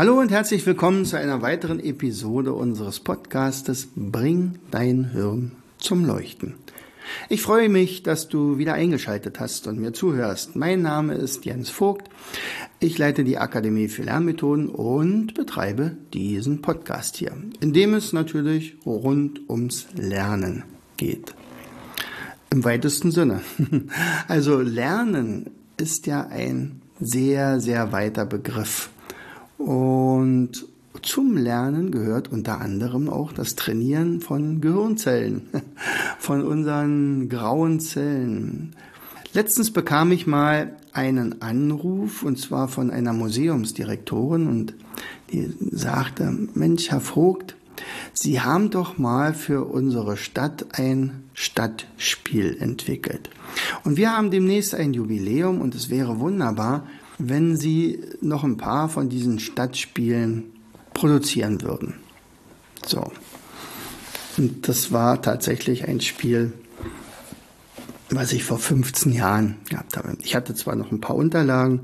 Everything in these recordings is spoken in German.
Hallo und herzlich willkommen zu einer weiteren Episode unseres Podcastes Bring dein Hirn zum Leuchten. Ich freue mich, dass du wieder eingeschaltet hast und mir zuhörst. Mein Name ist Jens Vogt. Ich leite die Akademie für Lernmethoden und betreibe diesen Podcast hier, in dem es natürlich rund ums Lernen geht. Im weitesten Sinne. Also Lernen ist ja ein sehr, sehr weiter Begriff. Und zum Lernen gehört unter anderem auch das Trainieren von Gehirnzellen, von unseren grauen Zellen. Letztens bekam ich mal einen Anruf und zwar von einer Museumsdirektorin und die sagte, Mensch, Herr Vogt, Sie haben doch mal für unsere Stadt ein Stadtspiel entwickelt. Und wir haben demnächst ein Jubiläum und es wäre wunderbar, wenn Sie noch ein paar von diesen Stadtspielen produzieren würden. So. Und das war tatsächlich ein Spiel, was ich vor 15 Jahren gehabt habe. Ich hatte zwar noch ein paar Unterlagen,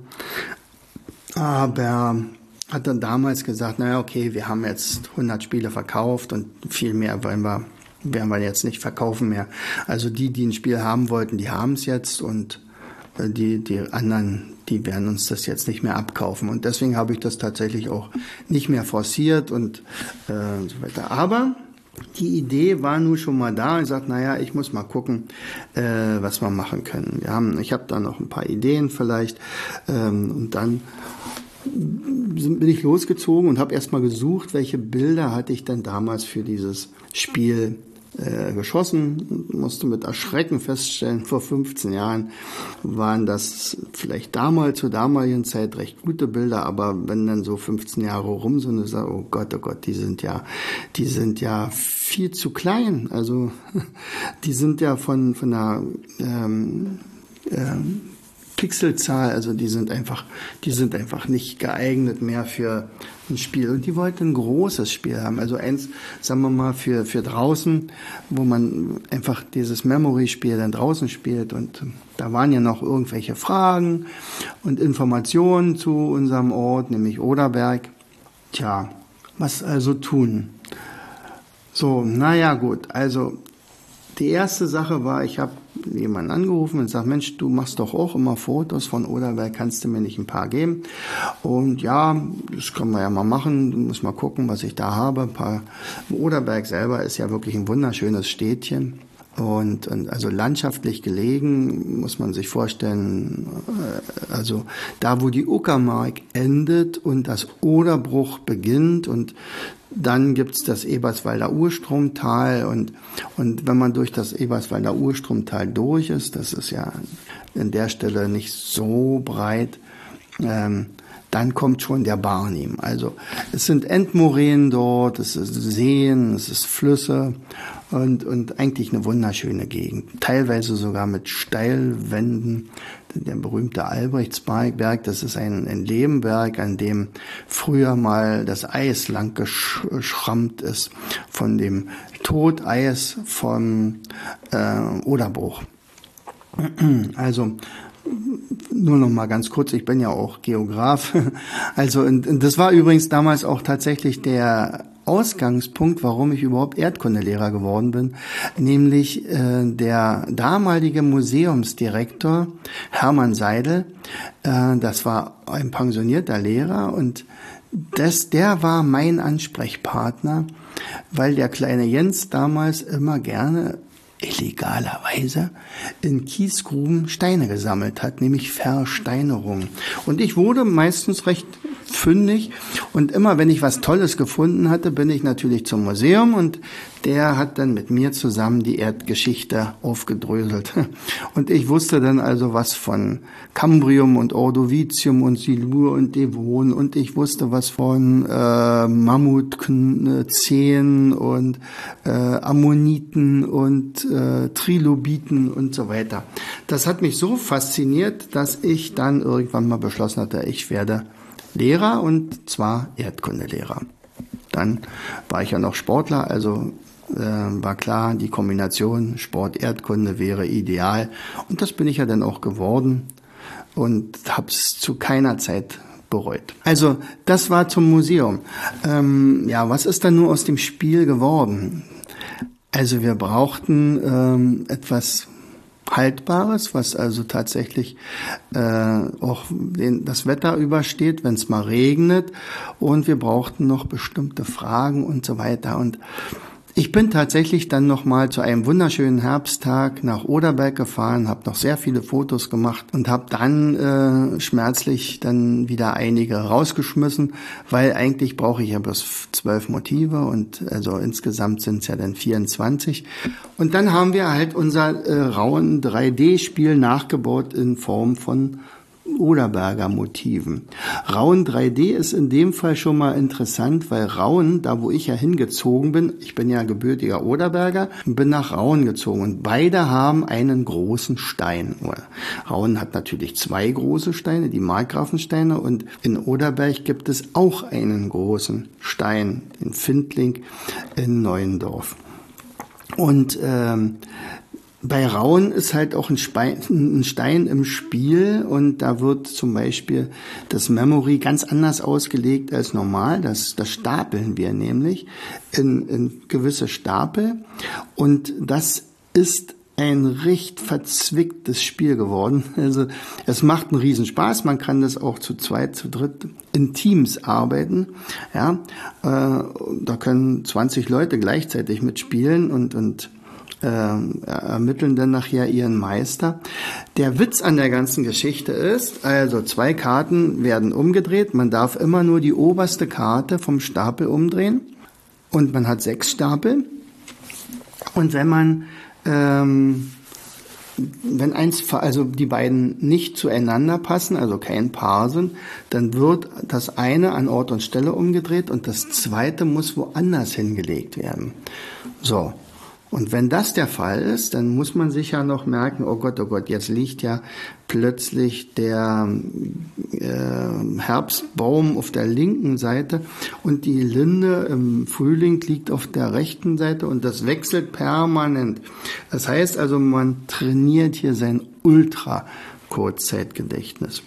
aber hat dann damals gesagt, naja, okay, wir haben jetzt 100 Spiele verkauft und viel mehr wollen wir, werden wir jetzt nicht verkaufen mehr. Also die, die ein Spiel haben wollten, die haben es jetzt und die, die anderen, die werden uns das jetzt nicht mehr abkaufen. Und deswegen habe ich das tatsächlich auch nicht mehr forciert und äh, so weiter. Aber die Idee war nun schon mal da und sagt, naja, ich muss mal gucken, äh, was wir machen können. Wir haben, ich habe da noch ein paar Ideen vielleicht ähm, und dann bin ich losgezogen und habe erstmal gesucht, welche Bilder hatte ich denn damals für dieses Spiel äh, geschossen. Musste mit Erschrecken feststellen, vor 15 Jahren waren das vielleicht damals zur damaligen Zeit recht gute Bilder, aber wenn dann so 15 Jahre rum sind, ist oh Gott, oh Gott, die sind ja, die sind ja viel zu klein. Also die sind ja von von der ähm, ähm, Pixelzahl, also die sind einfach, die sind einfach nicht geeignet mehr für ein Spiel. Und die wollten ein großes Spiel haben, also eins, sagen wir mal, für, für draußen, wo man einfach dieses Memory-Spiel dann draußen spielt. Und da waren ja noch irgendwelche Fragen und Informationen zu unserem Ort, nämlich Oderberg. Tja, was also tun? So, naja, gut, also die erste Sache war, ich habe jemanden angerufen und sagt, Mensch, du machst doch auch immer Fotos von Oderberg, kannst du mir nicht ein paar geben? Und ja, das können wir ja mal machen, du musst mal gucken, was ich da habe. Ein paar Oderberg selber ist ja wirklich ein wunderschönes Städtchen. Und, und also landschaftlich gelegen, muss man sich vorstellen, äh, also da, wo die Uckermark endet und das Oderbruch beginnt und dann gibt's das Eberswalder Urstromtal und, und wenn man durch das Eberswalder Urstromtal durch ist, das ist ja an der Stelle nicht so breit, ähm, dann kommt schon der Barnim. Also es sind Endmoränen dort, es ist Seen, es ist Flüsse und, und eigentlich eine wunderschöne Gegend. Teilweise sogar mit Steilwänden. Der berühmte Albrechtsberg, das ist ein, ein Lehmberg, an dem früher mal das Eis lang geschrammt ist von dem Toteis von äh, Oderbruch. Also nur noch mal ganz kurz, ich bin ja auch Geograf. Also und, und das war übrigens damals auch tatsächlich der Ausgangspunkt, warum ich überhaupt Erdkundelehrer geworden bin, nämlich äh, der damalige Museumsdirektor Hermann Seidel, äh, das war ein pensionierter Lehrer und das, der war mein Ansprechpartner, weil der kleine Jens damals immer gerne illegalerweise in Kiesgruben Steine gesammelt hat, nämlich Versteinerung. Und ich wurde meistens recht fündig Und immer wenn ich was Tolles gefunden hatte, bin ich natürlich zum Museum und der hat dann mit mir zusammen die Erdgeschichte aufgedröselt. Und ich wusste dann also was von Cambrium und Ordovicium und Silur und Devon und ich wusste was von äh, Mammutzehen und äh, Ammoniten und äh, Trilobiten und so weiter. Das hat mich so fasziniert, dass ich dann irgendwann mal beschlossen hatte, ich werde Lehrer und zwar Erdkundelehrer. Dann war ich ja noch Sportler, also äh, war klar, die Kombination Sport-Erdkunde wäre ideal. Und das bin ich ja dann auch geworden und habe es zu keiner Zeit bereut. Also das war zum Museum. Ähm, ja, was ist dann nur aus dem Spiel geworden? Also wir brauchten ähm, etwas Haltbares, was also tatsächlich äh, auch den, das Wetter übersteht, wenn es mal regnet. Und wir brauchten noch bestimmte Fragen und so weiter. Und ich bin tatsächlich dann noch mal zu einem wunderschönen Herbsttag nach Oderberg gefahren, habe noch sehr viele Fotos gemacht und habe dann äh, schmerzlich dann wieder einige rausgeschmissen, weil eigentlich brauche ich ja bloß zwölf Motive und also insgesamt sind es ja dann 24. Und dann haben wir halt unser äh, rauen 3D-Spiel nachgebaut in Form von Oderberger Motiven. Rauen 3D ist in dem Fall schon mal interessant, weil Rauen, da wo ich ja hingezogen bin, ich bin ja gebürtiger Oderberger, bin nach Rauen gezogen und beide haben einen großen Stein. Rauen hat natürlich zwei große Steine, die Markgrafensteine und in Oderberg gibt es auch einen großen Stein, den Findling in Neuendorf. Und ähm, bei Rauen ist halt auch ein, Spein, ein, Stein im Spiel und da wird zum Beispiel das Memory ganz anders ausgelegt als normal. Das, das stapeln wir nämlich in, in gewisse Stapel und das ist ein recht verzwicktes Spiel geworden. Also es macht einen Riesenspaß. Man kann das auch zu zweit, zu dritt in Teams arbeiten. Ja, äh, da können 20 Leute gleichzeitig mitspielen und und äh, ermitteln dann nachher ihren Meister. Der Witz an der ganzen Geschichte ist, also zwei Karten werden umgedreht, man darf immer nur die oberste Karte vom Stapel umdrehen und man hat sechs Stapel. Und wenn man ähm, wenn eins, also die beiden nicht zueinander passen, also kein Paar sind, dann wird das eine an Ort und Stelle umgedreht und das zweite muss woanders hingelegt werden. So. Und wenn das der Fall ist, dann muss man sich ja noch merken, oh Gott, oh Gott, jetzt liegt ja plötzlich der äh, Herbstbaum auf der linken Seite und die Linde im Frühling liegt auf der rechten Seite und das wechselt permanent. Das heißt also, man trainiert hier sein Ultra-Kurzzeitgedächtnis.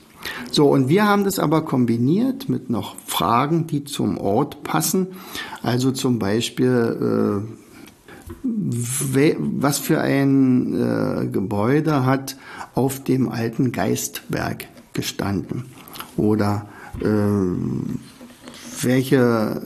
So, und wir haben das aber kombiniert mit noch Fragen, die zum Ort passen. Also zum Beispiel, äh, was für ein äh, Gebäude hat auf dem alten Geistberg gestanden? Oder äh, welche äh,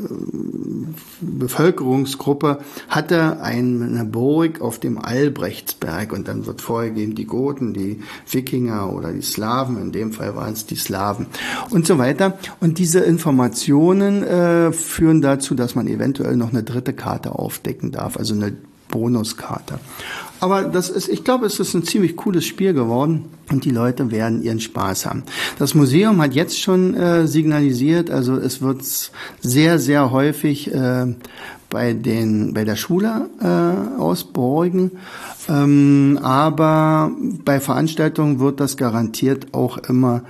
Bevölkerungsgruppe hatte eine Burg auf dem Albrechtsberg und dann wird vorgegeben die Goten, die Wikinger oder die Slawen, in dem Fall waren es die Slawen und so weiter. Und diese Informationen äh, führen dazu, dass man eventuell noch eine dritte Karte aufdecken darf, also eine Bonuskarte. Aber das ist, ich glaube, es ist ein ziemlich cooles Spiel geworden und die Leute werden ihren Spaß haben. Das Museum hat jetzt schon äh, signalisiert, also es wird sehr, sehr häufig äh, bei den bei der Schule äh, ausborgen, ähm, aber bei Veranstaltungen wird das garantiert auch immer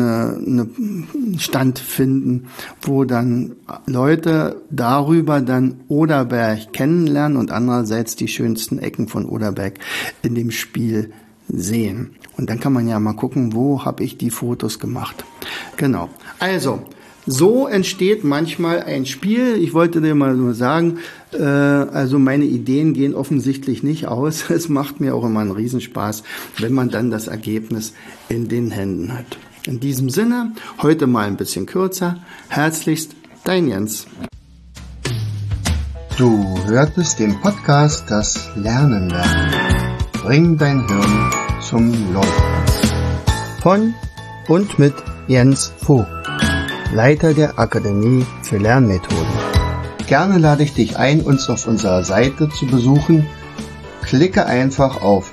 eine, eine Stand finden, wo dann Leute darüber dann Oderberg kennenlernen und andererseits die schönsten Ecken von Oderberg in dem Spiel sehen. Und dann kann man ja mal gucken, wo habe ich die Fotos gemacht. Genau. Also, so entsteht manchmal ein Spiel. Ich wollte dir mal nur sagen, äh, also meine Ideen gehen offensichtlich nicht aus. Es macht mir auch immer einen Riesenspaß, wenn man dann das Ergebnis in den Händen hat. In diesem Sinne, heute mal ein bisschen kürzer. Herzlichst, dein Jens. Du hörtest den Podcast Das Lernen lernen. Bring dein Hirn zum Laufen. Von und mit Jens Vogt. Leiter der Akademie für Lernmethoden. Gerne lade ich dich ein, uns auf unserer Seite zu besuchen. Klicke einfach auf